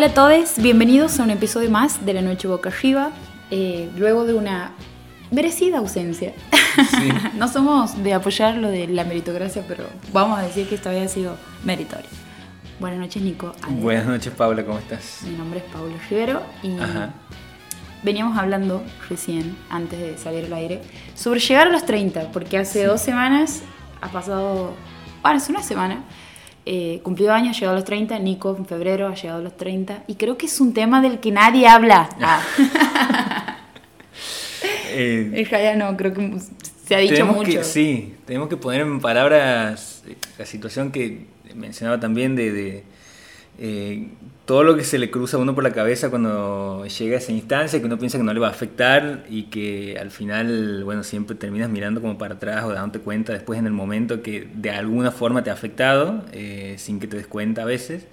Hola a todos, bienvenidos a un episodio más de La Noche Boca Arriba, eh, luego de una merecida ausencia. no somos de apoyar lo de la meritocracia, pero vamos a decir que esta vez ha sido meritoria. Buenas noches, Nico. Buenas noches, Paula, ¿cómo estás? Mi nombre es Paula Rivero y veníamos hablando recién, antes de salir al aire, sobre llegar a los 30, porque hace dos semanas ha pasado, bueno, es una semana, eh, cumplido años, llegado a los 30, Nico en febrero ha llegado a los 30, y creo que es un tema del que nadie habla. Ah. eh, ya no, creo que se ha dicho mucho. sí, tenemos que poner en palabras la situación que mencionaba también de, eh, todo lo que se le cruza a uno por la cabeza cuando llega a esa instancia, que uno piensa que no le va a afectar y que al final, bueno, siempre terminas mirando como para atrás o dándote cuenta después en el momento que de alguna forma te ha afectado, eh, sin que te des cuenta a veces.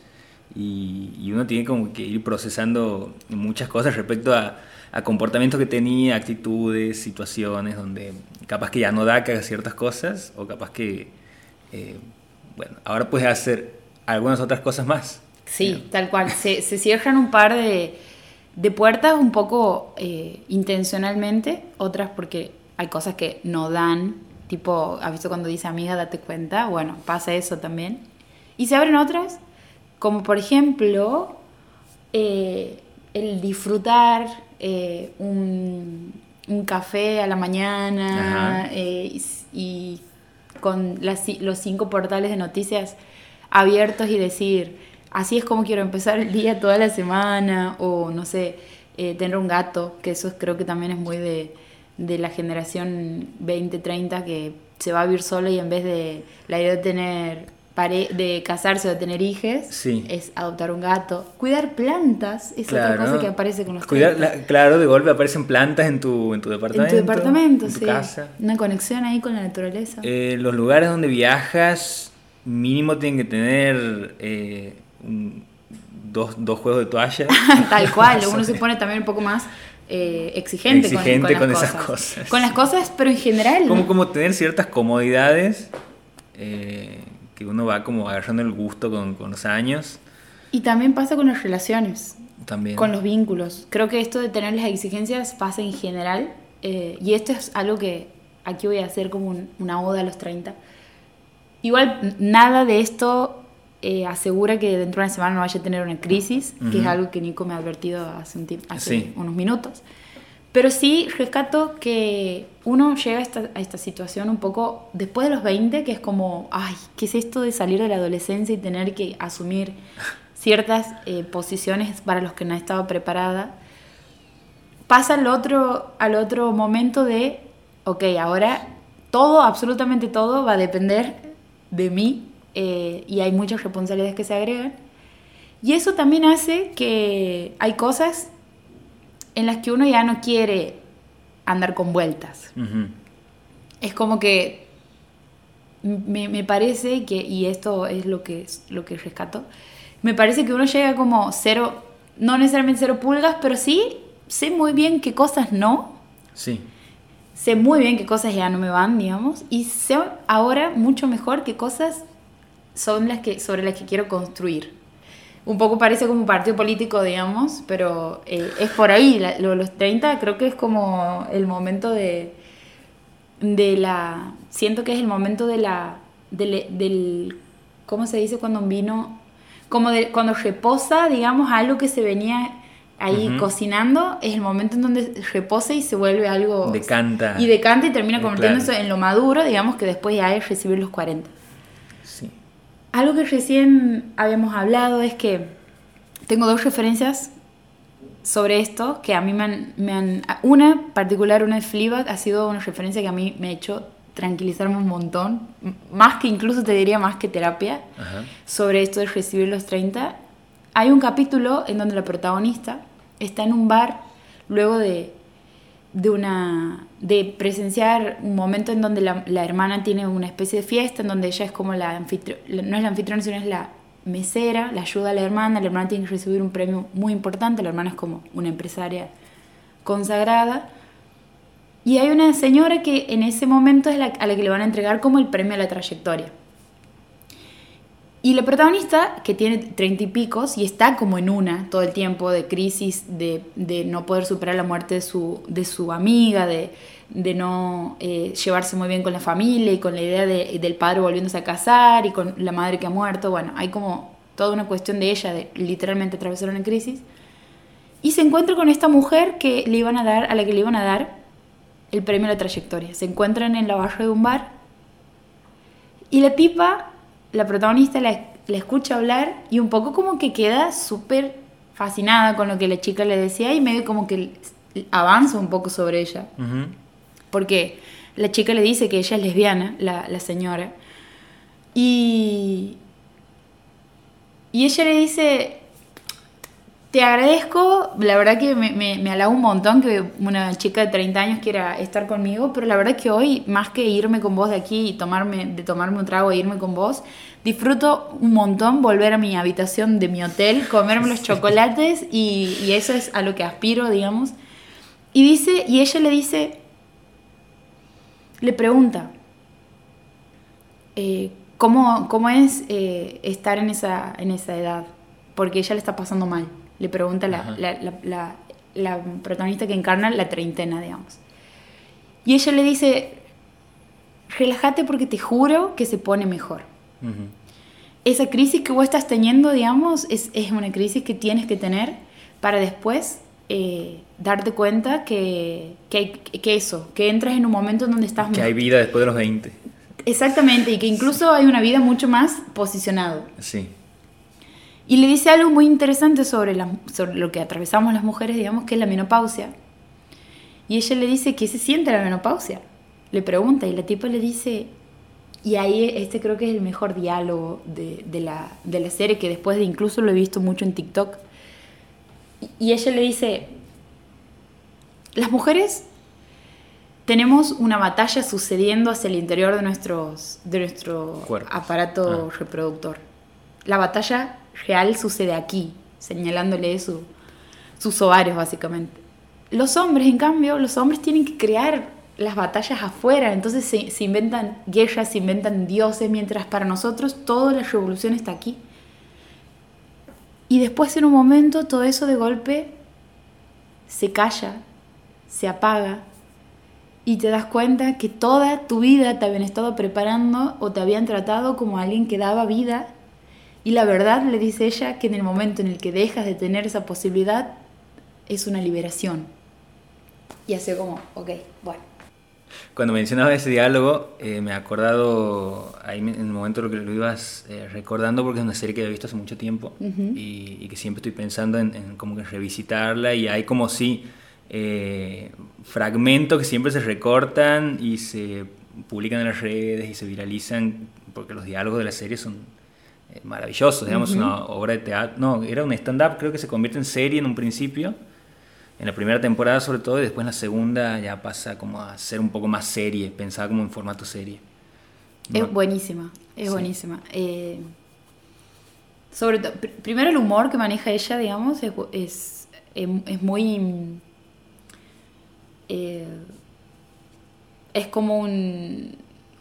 Y, uno tiene como que ir procesando muchas cosas respecto a, comportamientos que tenía, actitudes, situaciones donde capaz que ya no da que ciertas cosas o capaz que, eh, bueno, ahora puedes hacer algunas otras cosas más. Sí, tal cual. Se, cierran un par de, puertas un poco eh, intencionalmente, otras porque hay cosas que no dan, tipo, ¿has visto cuando dice amiga, date cuenta? Bueno, pasa eso también. Y se abren otras, como por ejemplo, eh, el disfrutar eh, un, café a la mañana y, con los cinco portales de noticias abiertos y decir, así es como quiero empezar el día toda la semana, o no sé, eh, tener un gato, que eso creo que también es muy de, la generación 20-30 que se va a vivir sola y en vez de la idea de tener de casarse o de tener hijos es adoptar un gato. Cuidar plantas es otra cosa que aparece con los Cuidar, Claro, de golpe aparecen plantas en tu, en tu departamento. En tu departamento, sí. Una conexión ahí con la naturaleza. Eh, los lugares donde viajas mínimo tienen que tener eh, dos, dos, juegos de toalla. Tal cual, uno se pone también un poco más eh, exigente, con, esas cosas. Con las cosas, pero en general. Como, como tener ciertas comodidades eh, que uno va como agarrando el gusto con, con, los años. Y también pasa con las relaciones. También. Con los vínculos. Creo que esto de tener las exigencias pasa en general. Eh, y esto es algo que aquí voy a hacer como una oda a los 30. Igual nada de esto eh, asegura que dentro de una semana no vaya a tener una crisis, que es algo que Nico me ha advertido hace, hace unos minutos. Pero sí rescato que uno llega a esta, a esta, situación un poco después de los 20, que es como, ay, ¿qué es esto de salir de la adolescencia y tener que asumir ciertas eh, posiciones para los que no estaba preparada? Pasa al otro, al otro momento de, ok, ahora todo, absolutamente todo va a depender de mí eh, y hay muchas responsabilidades que se agregan. Y eso también hace que hay cosas en las que uno ya no quiere andar con vueltas. Es como que me, me, parece que, y esto es lo que, lo que rescato, me parece que uno llega como cero, no necesariamente cero pulgas, pero sí sé muy bien qué cosas no. Sí. Sé muy bien qué cosas ya no me van, digamos, y sé ahora mucho mejor qué cosas son las que, sobre las que quiero construir. Un poco parece como un partido político, digamos, pero eh, es por ahí. los 30 creo que es como el momento de, de la... Siento que es el momento de la... Del, ¿Cómo se dice cuando un vino? Como de, cuando reposa, digamos, algo que se venía ahí cocinando, es el momento en donde reposa y se vuelve algo... Decanta. Y decanta y termina convirtiéndose en lo maduro, digamos, que después ya es recibir los 40. Algo que recién habíamos hablado es que tengo dos referencias sobre esto que a mí me han, me han una particular, una de Fleabag, ha sido una referencia que a mí me ha hecho tranquilizarme un montón, más que incluso te diría más que terapia, sobre esto de recibir los 30. Hay un capítulo en donde la protagonista está en un bar luego de de una de presenciar un momento en donde la, hermana tiene una especie de fiesta en donde ella es como la no es la anfitriona sino es la mesera, la ayuda a la hermana, la hermana tiene que recibir un premio muy importante, la hermana es como una empresaria consagrada y hay una señora que en ese momento es la, a la que le van a entregar como el premio a la trayectoria. Y la protagonista, que tiene treinta y picos y está como en una todo el tiempo de crisis, de, de no poder superar la muerte de su, de su amiga, de, de no eh, llevarse muy bien con la familia y con la idea de- del padre volviéndose a casar y con la madre que ha muerto. Bueno, hay como toda una cuestión de ella, de literalmente atravesar una crisis. Y se encuentra con esta mujer que le iban a dar, a la que le iban a dar el premio a la trayectoria. Se encuentran en la barra de un bar y la tipa, la protagonista, la, la escucha hablar y un poco como que queda súper fascinada con lo que la chica le decía y medio como que avanza un poco sobre ella. Porque la chica le dice que ella es lesbiana, la, la señora. Y, y ella le dice, te agradezco, la verdad que me, me, me halaga un montón que una chica de 30 años quiera estar conmigo, pero la verdad que hoy, más que irme con vos de aquí y tomarme, de tomarme un trago e irme con vos, disfruto un montón volver a mi habitación de mi hotel, comerme los chocolates y, y eso es a lo que aspiro, digamos. Y dice, y ella le dice, le pregunta, eh, ¿cómo, cómo es eh, estar en esa, en esa edad? Porque ella le está pasando mal. Le pregunta la, la, la, protagonista que encarna la treintena, digamos. Y ella le dice, relájate porque te juro que se pone mejor. Esa crisis que vos estás teniendo, digamos, es, es una crisis que tienes que tener para después eh, darte cuenta que, que, hay- que eso, que entras en un momento en donde estás Que hay vida después de los 20. Exactamente, y que incluso hay una vida mucho más posicionado. Sí. Y le dice algo muy interesante sobre, la- sobre lo que atravesamos las mujeres, digamos, que es la menopausia. Y ella le dice, ¿qué se siente la menopausia? Le pregunta y la tipa le dice, y ahí este creo que es el mejor diálogo de, de la, de la serie, que después de incluso lo he visto mucho en TikTok. Y- Y ella le dice, las mujeres tenemos una batalla sucediendo hacia el interior de, nuestros, de nuestro Cuerpos. aparato Ah. reproductor. La batalla real sucede aquí, señalándole su, sus ovarios básicamente. Los hombres, en cambio, los hombres tienen que crear las batallas afuera, entonces se, se inventan guerras, se inventan dioses, mientras para nosotros toda la revolución está aquí. Y después en un momento todo eso de golpe se calla, se apaga y te das cuenta que toda tu vida te habían estado preparando o te habían tratado como alguien que daba vida y la verdad le dice ella que en el momento en el que dejas de tener esa posibilidad es una liberación. Y hace como, ok, bueno. Cuando mencionabas ese diálogo, eh, me he acordado ahí en el momento en que lo ibas eh, recordando, porque es una serie que había visto hace mucho tiempo Ujú. y, y que siempre estoy pensando en, en como que revisitarla y hay como sí eh, fragmentos que siempre se recortan y se publican en las redes y se viralizan porque los diálogos de la serie son maravillosos, digamos, Ujú. una obra de teatro, no, era un stand-up, creo que se convierte en serie en un principio en la primera temporada sobre todo y después en la segunda ya pasa como a ser un poco más serie, pensada como en formato serie. Es buenísima, es Sí. buenísima. Eh, sobre todo, pr- primero el humor que maneja ella, digamos, es, es, em- es muy... eh, es como un,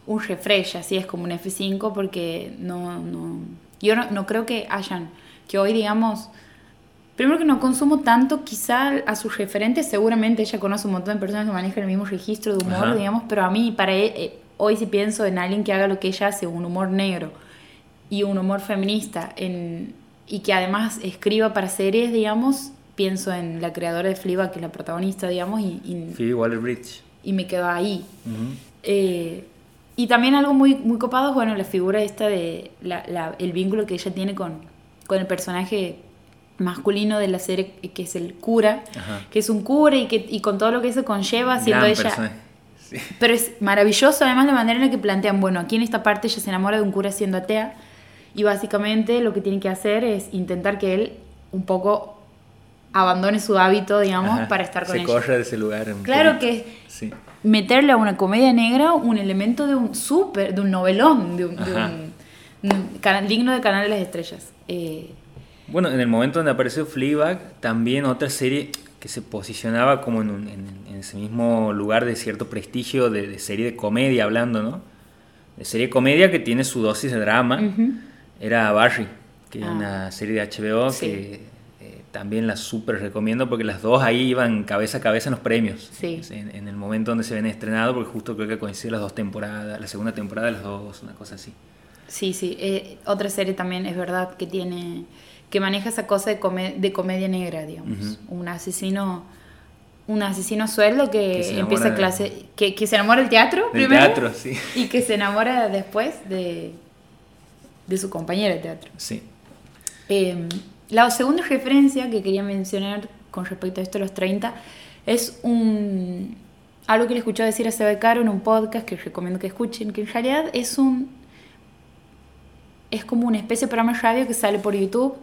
un refresh, así es como un F5, porque no, no, yo no, no creo que hayan, que hoy digamos, primero que no consumo tanto, quizá a sus referentes, seguramente ella conoce un montón de personas que manejan el mismo registro de humor, Ajá. digamos, pero a mí, para e- eh, hoy si pienso en alguien que haga lo que ella hace, un humor negro y un humor feminista, en, y que además escriba para series, digamos, pienso en la creadora de Fleabag, que es la protagonista, digamos, y, y, Phoebe Waller-Bridge. y me quedo ahí. Eh, y también algo muy, muy copado es, bueno, la figura esta de la- la- el vínculo que ella tiene con, con el personaje masculino de la serie, que es el cura, Ajá. que es un cura y, que, y con todo lo que eso conlleva, siendo Gran ella... Sí. Pero es maravilloso además la manera en la que plantean, bueno, aquí en esta parte ella se enamora de un cura siendo atea y básicamente lo que tiene que hacer es intentar que él un poco abandone su hábito, digamos, Ajá. para estar con Se ella. corre de ese lugar. un Claro que Sí. Meterle a una comedia negra un elemento de un súper, de un novelón, de un, de un- un canal, digno de Canal de las Estrellas. Eh, Bueno, en el momento donde apareció Fleabag, también otra serie que se posicionaba como en, un- en- en ese mismo lugar de cierto prestigio de, de serie de comedia hablando, ¿no? De serie de comedia que tiene su dosis de drama. era Barry, que es Ah. una serie de HBO Sí. que también la súper recomiendo porque las dos ahí iban cabeza a cabeza en los premios. Sí. En, en el momento donde se ven estrenado, porque justo creo que coincide las dos temporadas, la segunda temporada de las dos, una cosa así. Sí, sí. eh, otra serie también es verdad que tiene. que maneja esa cosa de, come- de comedia negra, digamos. Un asesino. Un asesino sueldo que, empieza de- clase. Que, que se enamora del teatro Del primero. teatro, sí. Y que se enamora después de. de su compañera de teatro. Sí. Eh, la segunda referencia que quería mencionar con respecto a esto de los 30 es un algo que le escuché decir a Seba Caro en un podcast que recomiendo que escuchen, que en realidad es un es como una especie de programa de radio que sale por YouTube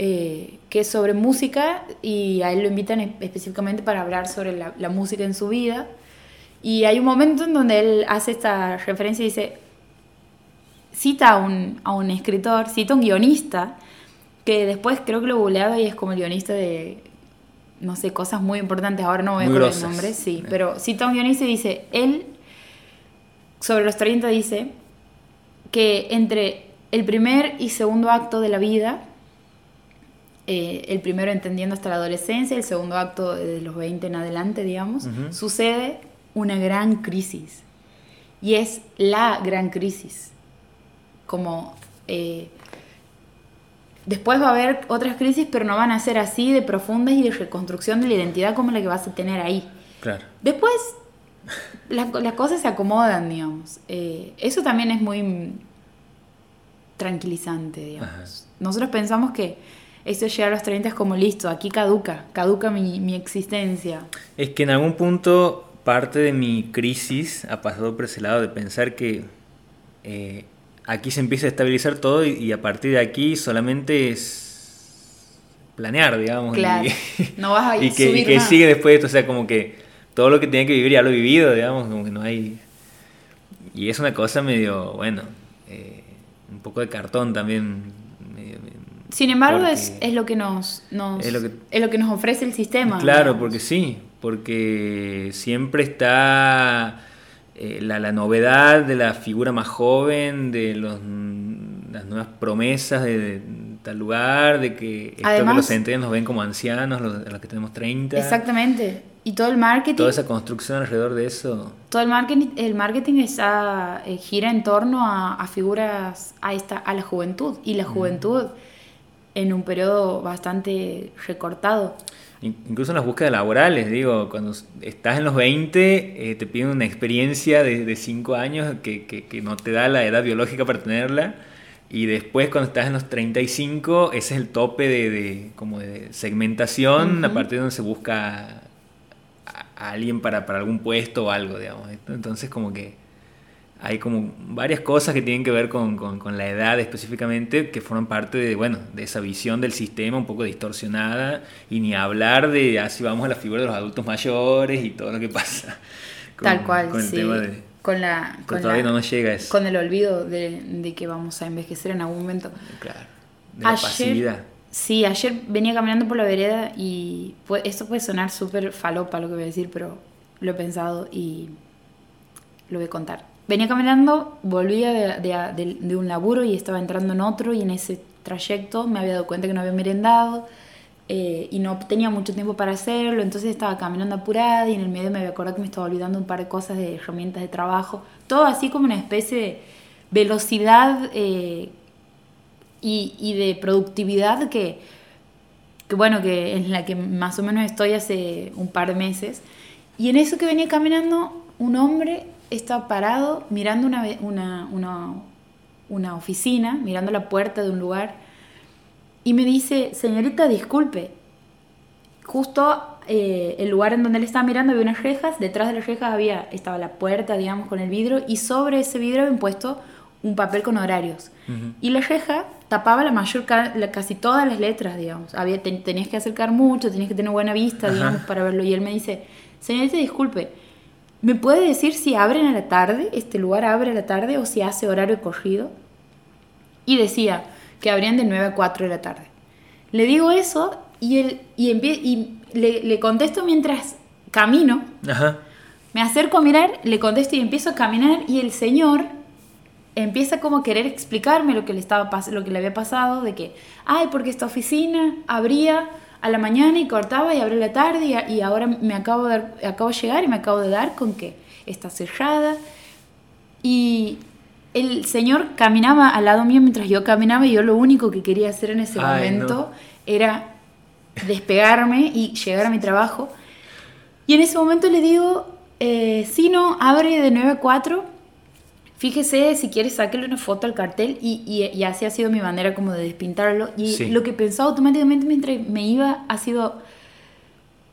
eh, que es sobre música y a él lo invitan es- específicamente para hablar sobre la, la música en su vida. Y hay un momento en donde él hace esta referencia y dice cita a un, a un escritor, cita a un guionista, que después creo que lo he googleado y es como el guionista de, no sé, cosas muy importantes, ahora no voy a acordar el nombre, sí, pero cita a un guionista y dice, él, sobre los 30 dice, que entre el primer y segundo acto de la vida, eh, el primero entendiendo hasta la adolescencia, el segundo acto de los 20 en adelante, digamos, sucede una gran crisis. Y es la gran crisis. Como eh, después va a haber otras crisis, pero no van a ser así de profundas y de reconstrucción de la identidad como la que vas a tener ahí. Claro. Después las, las cosas se acomodan, digamos. Eh, eso también es muy tranquilizante, digamos. Ajá. Nosotros pensamos que esto de llegar a los 30 es como listo, aquí caduca, caduca mi, mi existencia. Es que en algún punto parte de mi crisis ha pasado por ese lado de pensar que eh, aquí se empieza a estabilizar todo y, y a partir de aquí solamente es planear, digamos. Claro. Y, No vas a y que, y que sigue después de esto, o sea, como que todo lo que tenía que vivir ya lo he vivido, digamos, como que no hay... Y es una cosa medio, bueno, eh, un poco de cartón también. medio- Sin embargo, es, es lo que nos, nos- Es lo que- es lo que nos ofrece el sistema. Claro, digamos. porque sí, porque siempre está eh, la, la novedad de la figura más joven, de los, las nuevas promesas de, de tal lugar, de que Además- que los centenarios nos ven como ancianos, los, los que tenemos 30. Exactamente. Y todo el marketing, Toda esa construcción alrededor de eso. todo el marketing, el marketing eh, gira en torno a, a figuras, a, esta, a la juventud. Y la juventud en un periodo bastante recortado. In- Incluso en las búsquedas laborales, digo, cuando estás en los 20, eh, te piden una experiencia de 5 años que, que- que no te da la edad biológica para tenerla. Y después cuando estás en los 35, ese es el tope de, de- como de segmentación, a Ujú. partir de donde se busca a, a alguien para, para algún puesto o algo, digamos. Entonces como que hay como varias cosas que tienen que ver con, con- con la edad específicamente que forman parte de, bueno, de esa visión del sistema un poco distorsionada y ni hablar de así vamos a la figura de los adultos mayores y todo lo que pasa con, Tal cual, con el sí. tema de con la, con, todavía la- no nos llega eso con el olvido de, de que vamos a envejecer en algún momento. claro, de la pasividad Sí, ayer venía caminando por la vereda y esto puede sonar súper falopa lo que voy a decir, pero lo he pensado y lo voy a contar. Venía caminando, volvía de, de- de- un laburo y estaba entrando en otro y en ese trayecto me había dado cuenta que no había merendado eh, y no tenía mucho tiempo para hacerlo, entonces estaba caminando apurada y en el medio me había acordado que me estaba olvidando un par de cosas de herramientas de trabajo, todo así como una especie de velocidad eh, y, y de productividad que, que bueno, que en la que más o menos estoy hace un par de meses. Y en eso que venía caminando, un hombre estaba parado mirando una, una, una, una oficina, mirando la puerta de un lugar, y me dice, señorita, disculpe, justo eh, el lugar en donde él estaba mirando había unas rejas, detrás de las rejas había, estaba la puerta, digamos, con el vidrio, y sobre ese vidrio habían puesto un papel con horarios. Y la reja tapaba la mayor, la- casi todas las letras, digamos. Había, ten- tenías que acercar mucho, tenías que tener buena vista, Ajá. digamos, para verlo. Y él me dice, señorita, disculpe, ¿me puede decir si abren a la tarde, este lugar abre a la tarde o si hace horario corrido? Y decía que abrían de 9 a 4 de la tarde. Le digo eso y, él, y, y le, le contesto mientras camino. Ajá. Me acerco a mirar, le contesto y empiezo a caminar y el señor empieza como a querer explicarme lo que le, estaba, lo que le había pasado, de que, ay, porque esta oficina abría a la mañana y cortaba y abría la tarde y, a- y ahora me acabo de, dar- acabo de llegar y me acabo de dar con que está cerrada. Y el señor caminaba al lado mío mientras yo caminaba y yo lo único que quería hacer en ese Ay, momento no. era despegarme y llegar a mi trabajo. Y en ese momento le digo, eh, si no, abre de 9 a 4. Fíjese si quiere sáquele una foto al cartel y, y, y así ha sido mi manera como de despintarlo. Y Sí. lo que pensó automáticamente mientras me iba ha sido,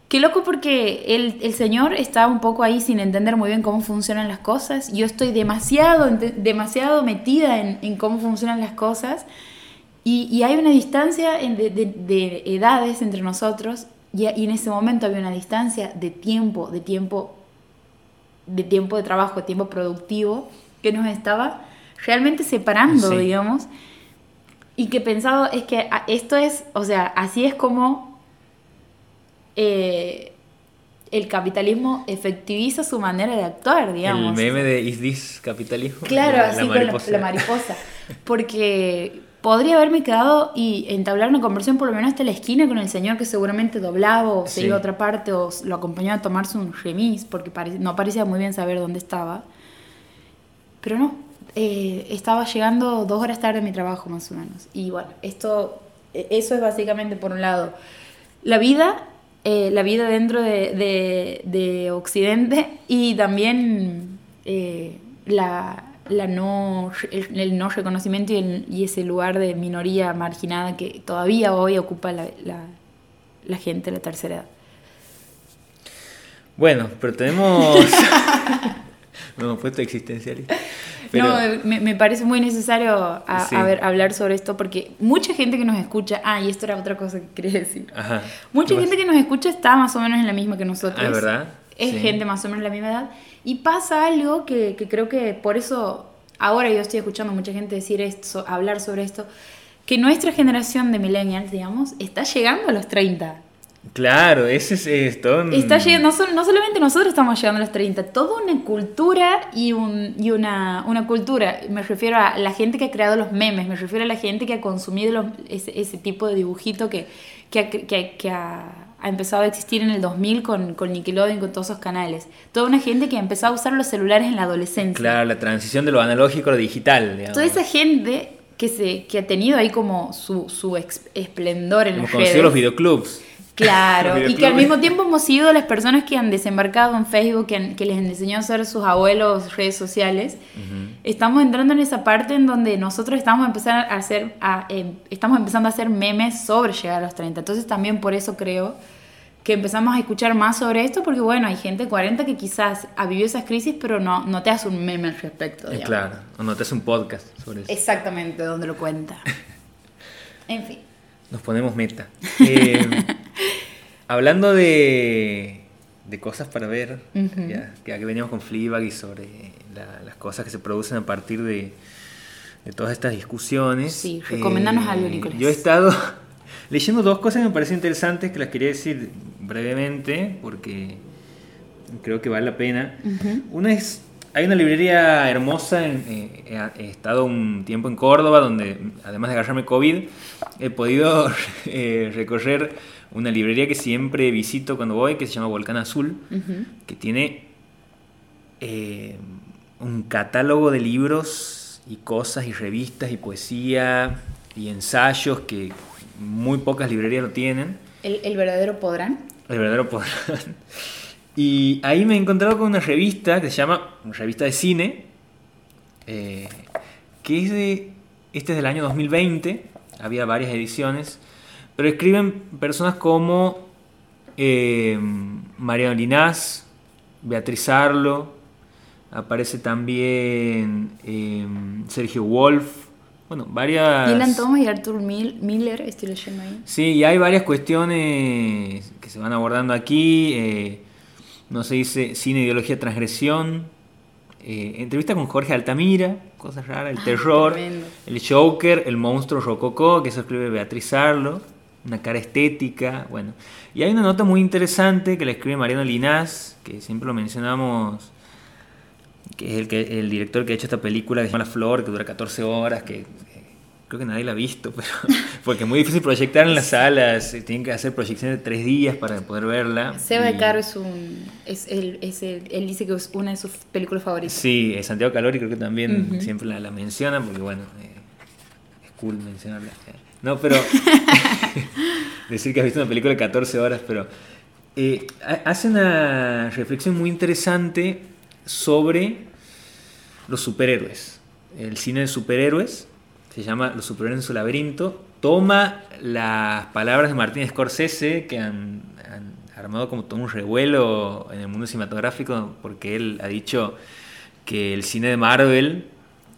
qué loco porque el, el señor está un poco ahí sin entender muy bien cómo funcionan las cosas. Yo estoy demasiado, demasiado metida en, en cómo funcionan las cosas. Y, y hay una distancia de, de- de edades entre nosotros y, y en ese momento había una distancia de tiempo, de tiempo, de tiempo de trabajo, de tiempo productivo que nos estaba realmente separando, Sí. digamos. Y que pensado es que a- esto es, o sea, así es como eh, el capitalismo efectiviza su manera de actuar, digamos. El meme de Is This Capitalismo. Claro, La- así la con la- mariposa. la mariposa. Porque podría haberme quedado y entablar una conversación por lo menos hasta la esquina con el señor que seguramente doblaba o se Sí. iba a otra parte o lo acompañaba a tomarse un remis porque pare- no parecía muy bien saber dónde estaba. Pero no, eh, estaba llegando dos horas tarde a mi trabajo más o menos. Y bueno, esto, e- eso es básicamente por un lado la vida, eh, la vida dentro de, de- de Occidente y también eh, la, la no, el, el no reconocimiento y, el- y ese lugar de minoría marginada que todavía hoy ocupa la, la- la gente de la tercera edad. Bueno, pero tenemos. no hemos puesto existencialista. Pero, No, me, me parece muy necesario a, Sí. a ver, hablar sobre esto porque mucha gente que nos escucha, ah, y esto era otra cosa que quería decir. Ajá. Mucha ¿Qué gente que nos escucha está más o menos en la misma que nosotros. Ah, ¿es verdad? Es Sí. gente más o menos de la misma edad. Y pasa algo que, que creo que por eso ahora yo estoy escuchando a mucha gente decir esto, hablar sobre esto, que nuestra generación de millennials, digamos, está llegando a los 30. Claro, ese es esto. Está llegando, no, no solamente nosotros estamos llegando a los 30, toda una cultura y, un, y una, una cultura, me refiero a la gente que ha creado los memes, me refiero a la gente que ha consumido los- ese, ese tipo de dibujito que, que, ha, que ha- que ha- ha empezado a existir en el 2000 con, con Nickelodeon, con todos esos canales. Toda una gente que ha empezado a usar los celulares en la adolescencia. Claro, la transición de lo analógico a lo digital. Digamos. Toda esa gente que, se, que ha tenido ahí como su, su esplendor en Hemos las conocido redes. los videoclubs. Claro, y que al mismo tiempo hemos sido las personas que han desembarcado en Facebook, que, han- que les enseñó a hacer sus abuelos redes sociales. Estamos entrando en esa parte en donde nosotros estamos empezando a hacer, a, eh, estamos empezando a hacer memes sobre llegar a los 30. Entonces también por eso creo que empezamos a escuchar más sobre esto, porque bueno, hay gente de 40 que quizás ha vivido esas crisis, pero no, no te hace un meme al respecto. Eh, digamos. claro, o no te hace un podcast sobre eso. Exactamente, donde lo cuenta. En fin. Nos ponemos meta. Eh, hablando de, de cosas para ver, Ujú. ya, ya que veníamos con Fleabag y sobre la- las cosas que se producen a partir de, de todas estas discusiones. eh, Sí, recomendanos algo, Nicolás. Yo he estado leyendo dos cosas que me parecen interesantes que las quería decir brevemente porque creo que vale la pena. Ujú. Una es, hay una librería hermosa, en- eh, he, he estado un tiempo en Córdoba, donde además de agarrarme COVID, he podido eh, recorrer una librería que siempre visito cuando voy, que se llama Volcán Azul, que tiene eh, un catálogo de libros y cosas y revistas y poesía y ensayos que muy pocas librerías lo tienen. ¿El, el verdadero podrán? El verdadero podrán. Y ahí me he encontrado con una revista que se llama una revista de cine, eh, que es de, este es del año 2020, había varias ediciones, pero escriben personas como eh, Mariano Linás, Beatriz Arlo, aparece también eh, Sergio Wolf, bueno, varias... Dylan Thomas y Arthur Mil- Miller, estoy leyendo ahí. Sí, y hay varias cuestiones que se van abordando aquí. eh, no se dice cine, ideología, transgresión. eh, entrevista con Jorge Altamira, cosas raras, el terror, tremendo. el Joker, el monstruo rococó, que eso escribe Beatriz Arlo, una cara estética, bueno. Y hay una nota muy interesante que la escribe Mariano Linás, que siempre lo mencionamos que es el, que, el director que ha hecho esta película que se llama La Flor, que dura 14 horas, que creo que nadie la ha visto, pero porque es muy difícil proyectar en las salas, tienen que hacer proyecciones de tres días para poder verla. Seba de Caro es un, es el, es el, él dice que es una de sus películas favoritas. Sí, Santiago Calori creo que también siempre la, la, menciona, porque bueno, eh, es cool mencionarla. No, pero decir que has visto una película de 14 horas, pero eh, hace una reflexión muy interesante sobre los superhéroes, el cine de superhéroes se llama Los superhéroes en su laberinto, toma las palabras de Martín Scorsese, que han, armado como todo un revuelo en el mundo cinematográfico, porque él ha dicho que el cine de Marvel,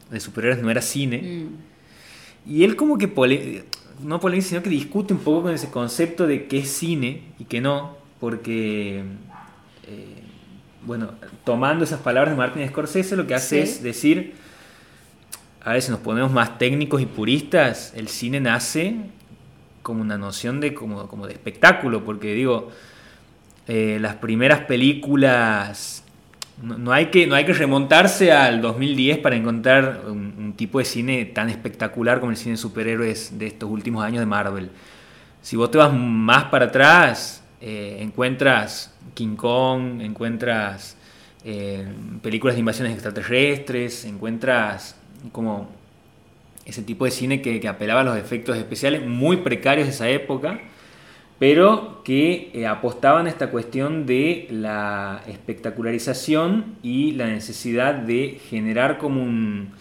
de superhéroes, no era cine. Mm. Y él como que, no polemiza, sino que discute un poco con ese concepto de qué es cine y qué no, porque, eh, bueno, tomando esas palabras de Martin Scorsese, lo que hace es decir a veces nos ponemos más técnicos y puristas, el cine nace como una noción de, como, como de espectáculo, porque digo, eh, las primeras películas, no, hay que, no hay que remontarse al 2010 para encontrar un, tipo de cine tan espectacular como el cine de superhéroes de estos últimos años de Marvel. Si vos te vas más para atrás, eh, encuentras King Kong, encuentras eh, películas de invasiones extraterrestres, encuentras como ese tipo de cine que, apelaba a los efectos especiales muy precarios de esa época, pero que eh, apostaban esta cuestión de la espectacularización y la necesidad de generar como un,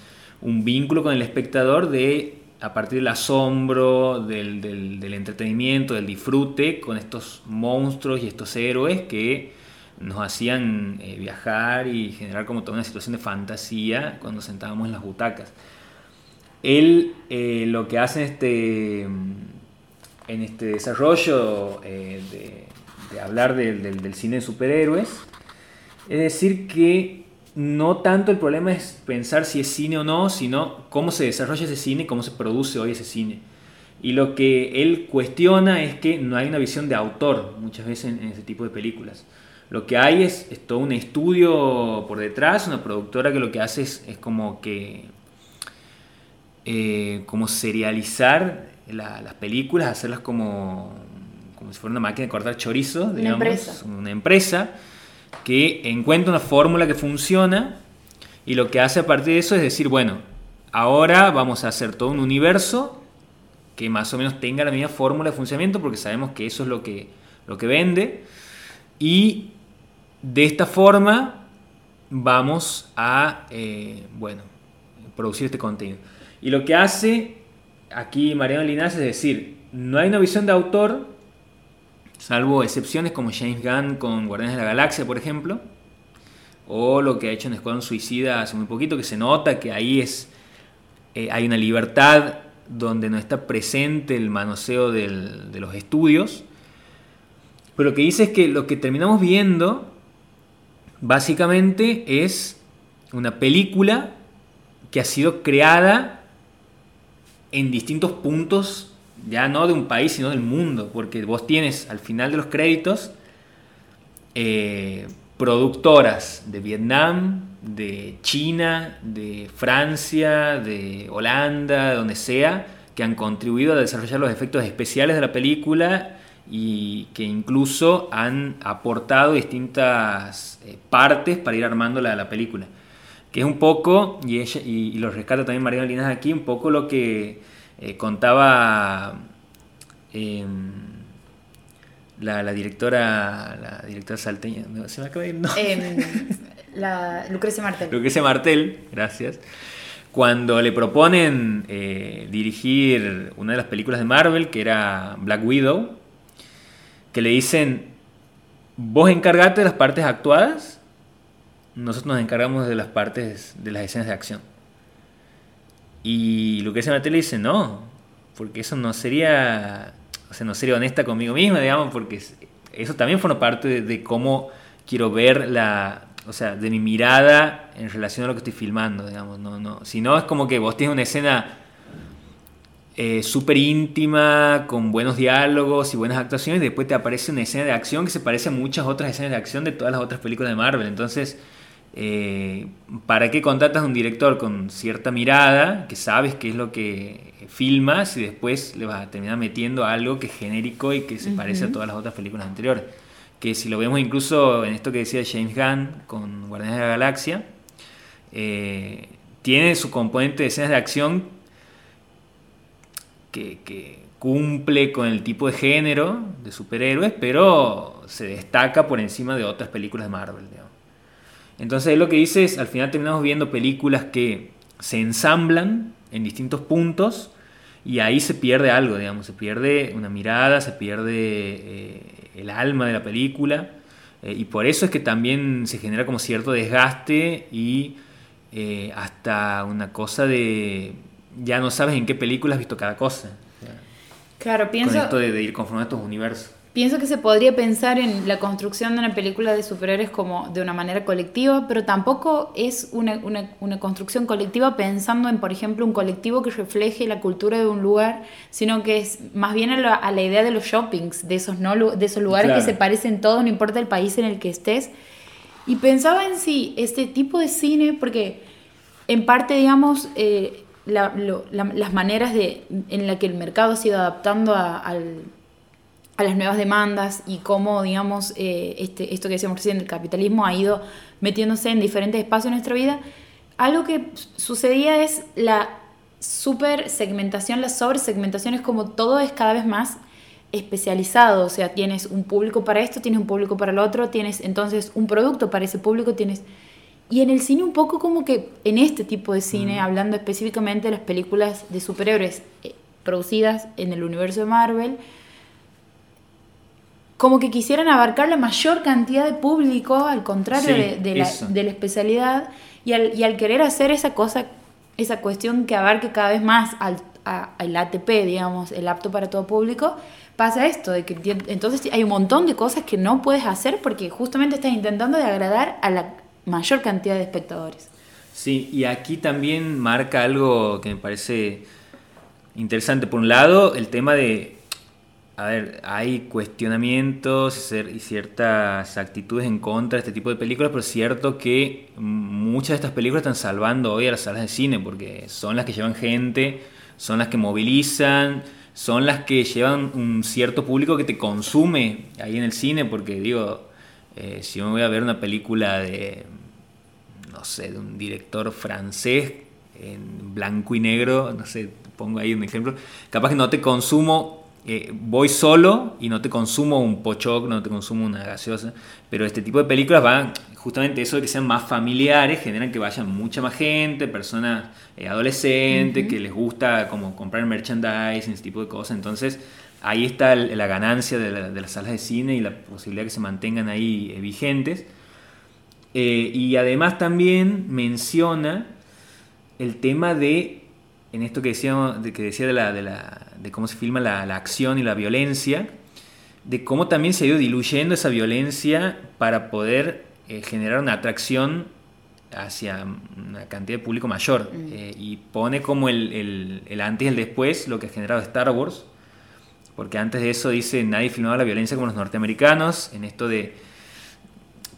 vínculo con el espectador de a partir del asombro, del, entretenimiento, del disfrute con estos monstruos y estos héroes que nos hacían eh, viajar y generar como toda una situación de fantasía cuando sentábamos en las butacas. Él eh, lo que hace en este, en este desarrollo eh, de, hablar del cine de superhéroes es decir que no tanto el problema es pensar si es cine o no, sino cómo se desarrolla ese cine, cómo se produce hoy ese cine. Y lo que él cuestiona es que no hay una visión de autor muchas veces en ese tipo de películas. Lo que hay es, todo un estudio por detrás, una productora que lo que hace es, como que eh, como serializar las películas, hacerlas como, como si fuera una máquina de cortar chorizo, digamos, una empresa. una empresa que encuentra una fórmula que funciona y lo que hace a partir de eso es decir, bueno, ahora vamos a hacer todo un universo que más o menos tenga la misma fórmula de funcionamiento porque sabemos que eso es lo que, lo que vende y de esta forma vamos a, eh, bueno, producir este contenido. Y lo que hace aquí Mariano Linas es decir, no hay una visión de autor, salvo excepciones como James Gunn con Guardianes de la Galaxia, por ejemplo, o lo que ha hecho en Escuadrón Suicida hace muy poquito, que se nota que ahí es, eh, hay una libertad donde no está presente el manoseo de los estudios. Pero lo que dice es que lo que terminamos viendo Básicamente es una película que ha sido creada en distintos puntos, ya no de un país, sino del mundo, porque vos tienes al final de los créditos eh, productoras de Vietnam, de China, de Francia, de Holanda, de donde sea, que han contribuido a desarrollar los efectos especiales de la película y que incluso han aportado distintas eh, partes para ir armando la, la película. Que es un poco, y, ella, y, lo rescata también María Linas aquí, un poco lo que eh, contaba em, la, la, directora la directora salteña, se me acaba de ir, no. Em, la Lucrecia Martel. Lucrecia Martel, gracias cuando le proponen eh, dirigir una de las películas de Marvel, que era Black Widow, que le dicen, vos encargate de las partes actuadas, nosotros nos encargamos de las partes de las escenas de acción. Y Lucrecia Martel le dice, no, porque eso no sería, o sea, no sería honesta conmigo misma, digamos, porque eso también forma parte de, cómo quiero ver la, o sea, de mi mirada en relación a lo que estoy filmando, digamos, no, no, si no es como que vos tienes una escena eh, súper íntima, con buenos diálogos y buenas actuaciones, y después te aparece una escena de acción que se parece a muchas otras escenas de acción de todas las otras películas de Marvel. Entonces, eh, ¿para qué contratas a un director con cierta mirada, que sabes qué es lo que filmas y después le vas a terminar metiendo algo que es genérico y que se parece a todas las otras películas anteriores? Que si lo vemos incluso en esto que decía James Gunn con Guardianes de la Galaxia, eh, tiene su componente de escenas de acción que, cumple con el tipo de género de superhéroes, pero se destaca por encima de otras películas de Marvel. Entonces lo que dice es, al final terminamos viendo películas que se ensamblan en distintos puntos y ahí se pierde algo, digamos, se pierde una mirada, se pierde eh, el alma de la película eh, y por eso es que también se genera como cierto desgaste y eh, hasta una cosa de ya no sabes en qué película has visto cada cosa. Claro, pienso... Con esto de, ir conformando estos universos. Pienso que se podría pensar en la construcción de una película de superhéroes como de una manera colectiva, pero tampoco es una, una, construcción colectiva pensando en, por ejemplo, un colectivo que refleje la cultura de un lugar, sino que es más bien a la, idea de los shoppings, de esos, no, de esos lugares que se parecen todos, no importa el país en el que estés. Y pensaba en sí, este tipo de cine, porque en parte, digamos, eh, las maneras de, en las que el mercado ha ido adaptando a las nuevas demandas y cómo, digamos, eh, este, esto que decíamos recién, el capitalismo ha ido metiéndose en diferentes espacios de nuestra vida, algo que sucedía es la super segmentación, la sobresegmentación es como todo es cada vez más especializado, o sea, tienes un público para esto, tienes un público para el otro, tienes entonces un producto para ese público, tienes... Y en el cine un poco como que en este tipo de cine, hablando específicamente de las películas de superhéroes eh, producidas en el universo de Marvel, como que quisieran abarcar la mayor cantidad de público, al contrario de, la, especialidad, y al, querer hacer esa cosa, esa cuestión que abarque cada vez más al, ATP, digamos, el apto para todo público, pasa esto, de que entonces hay un montón de cosas que no puedes hacer porque justamente estás intentando de agradar a la mayor cantidad de espectadores. Sí, y aquí también marca algo que me parece interesante. Por un lado, el tema de a ver, hay cuestionamientos y ciertas actitudes en contra de este tipo de películas, pero es cierto que muchas de estas películas están salvando hoy a las salas de cine porque son las que llevan gente, son las que movilizan, son las que llevan un cierto público que te consume ahí en el cine, porque digo, eh, si yo me voy a ver una película de, sé, de un director francés en blanco y negro, no sé, pongo ahí un ejemplo, capaz que no te consumo eh, voy solo y no te consumo un pochoc, no te consumo una gaseosa, pero este tipo de películas van, justamente eso de que sean más familiares, generan que vayan mucha más gente, personas eh, adolescentes, que les gusta como comprar merchandising, ese tipo de cosas, entonces ahí está la ganancia de, las salas de cine y la posibilidad de que se mantengan ahí eh, y además también menciona el tema de en esto que, decíamos, de, que decía de, la, de, la, de cómo se filma la, la, acción y la violencia, de cómo también se ha ido diluyendo esa violencia para poder eh, generar una atracción hacia una cantidad de público mayor. Mm. Eh, y pone como el, el, el, antes y el después lo que ha generado Star Wars, porque antes de eso dice, nadie filmaba la violencia como los norteamericanos, en esto de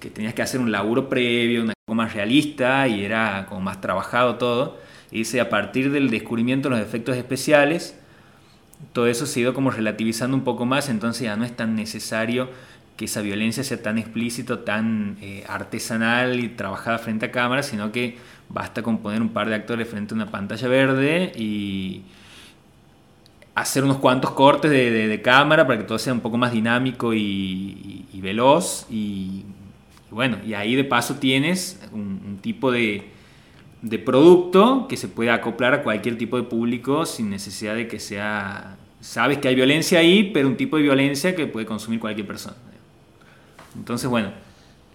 que tenías que hacer un laburo previo, una poco más realista y era como más trabajado todo dice, a partir del descubrimiento de los efectos especiales, todo eso se ha ido como relativizando un poco más, entonces ya no es tan necesario que esa violencia sea tan explícito, tan eh, artesanal y trabajada frente a cámara, sino que basta con poner un par de actores frente a una pantalla verde y hacer unos cuantos cortes de, cámara para que todo sea un poco más dinámico y, veloz. Y, bueno, y ahí de paso tienes un tipo de, producto que se puede acoplar a cualquier tipo de público sin necesidad de que sea... Sabes que hay violencia ahí, pero un tipo de violencia que puede consumir cualquier persona. Entonces, bueno,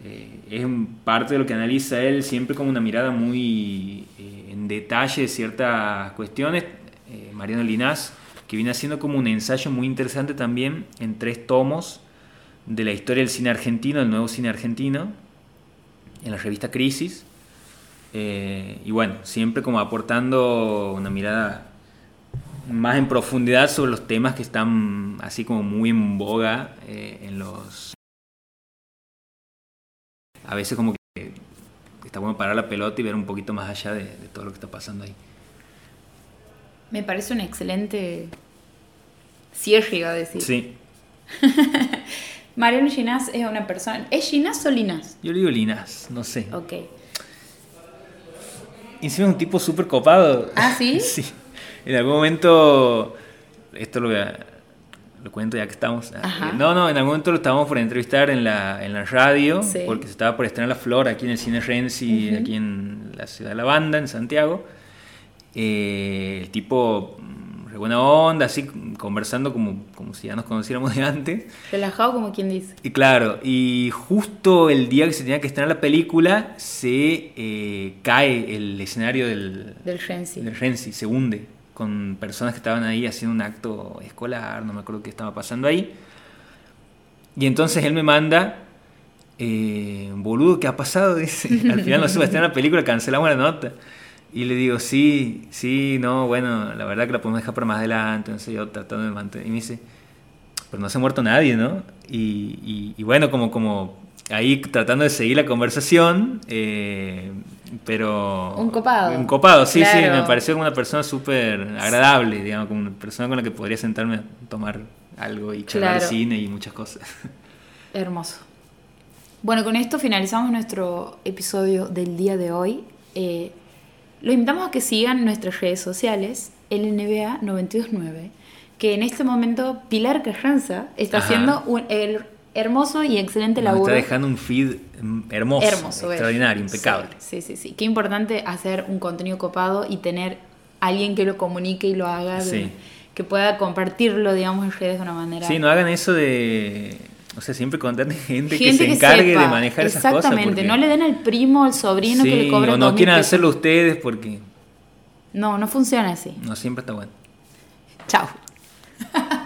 eh, es parte de lo que analiza él siempre con una mirada muy eh, en detalle de ciertas cuestiones. Eh, Mariano Linás, que viene haciendo como un ensayo muy interesante también en tres tomos de la historia del cine argentino, del nuevo cine argentino, en la revista Crisis eh, y bueno, siempre como aportando una mirada más en profundidad sobre los temas que están así como muy en boga eh, en los... A veces como que está bueno parar la pelota y ver un poquito más allá de, de todo lo que está pasando ahí. Me parece un excelente cierre, iba a decir. Sí. Mariano Ginás es una persona. ¿Es Ginás o Linás? Yo le digo Linas, no sé. Ok. Y encima es un tipo súper copado. ¿Ah, sí? sí. En algún momento, esto lo, voy a- lo cuento ya que estamos. Ajá. Eh, No, no, en algún momento lo estábamos por entrevistar en la, en la radio, Sí. porque se estaba por estrenar La Flor aquí en el Cine Renzi, aquí en la ciudad de La Banda, en Santiago. Eh, el tipo, re buena onda, así conversando como, como si ya nos conociéramos de antes. Relajado como quien dice. Y claro, y justo el día que se tenía que estrenar la película, se eh, cae el escenario del, Del Renzi. del Renzi, se hunde con personas que estaban ahí haciendo un acto escolar, no me acuerdo qué estaba pasando ahí. Y entonces él me manda, eh, boludo, ¿qué ha pasado? Dice, al final no se va a estrenar la película, cancelamos la nota. Y le digo, sí, sí, no, bueno, la verdad que la podemos dejar para más adelante, entonces yo tratando de mantener. Y me dice, pero no se ha muerto nadie, ¿no? Y, y- y bueno, como, como ahí tratando de seguir la conversación, eh, pero... Un copado. Un copado, sí, sí, me pareció como una persona súper agradable, digamos, como una persona con la que podría sentarme a tomar algo y charlar de Claro. cine y muchas cosas. Hermoso. Bueno, con esto finalizamos nuestro episodio del día de hoy. Eh, los invitamos a que sigan nuestras redes sociales, LNBA 929, que en este momento Pilar Carranza está Ajá. haciendo un el hermoso y excelente Nos laburo. está dejando un feed hermoso, Hermoso, extraordinario, impecable. Sí, sí, sí. Qué importante hacer un contenido copado y tener alguien que lo comunique y lo haga, de- Sí. que pueda compartirlo, digamos, en redes de una manera. Sí, no hagan eso de... O sea, siempre contarle gente, que Gente se encargue de manejar esas cosas. Exactamente, porque- no le den al primo, al sobrino que le cobra o no 2.000 quieran hacerlo ustedes porque No, no funciona así. no siempre está bueno. Chao.